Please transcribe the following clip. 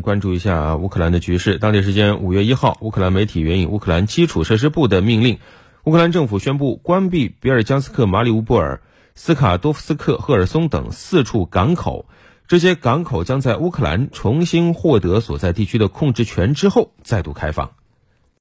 关注一下乌克兰的局势。当地时间五月一号乌克兰媒体援引乌克兰基础设施部的命令。乌克兰政府宣布关闭比尔江斯克马里乌波尔斯卡多夫斯克赫尔松等四处港口。这些港口将在乌克兰重新获得所在地区的控制权之后再度开放。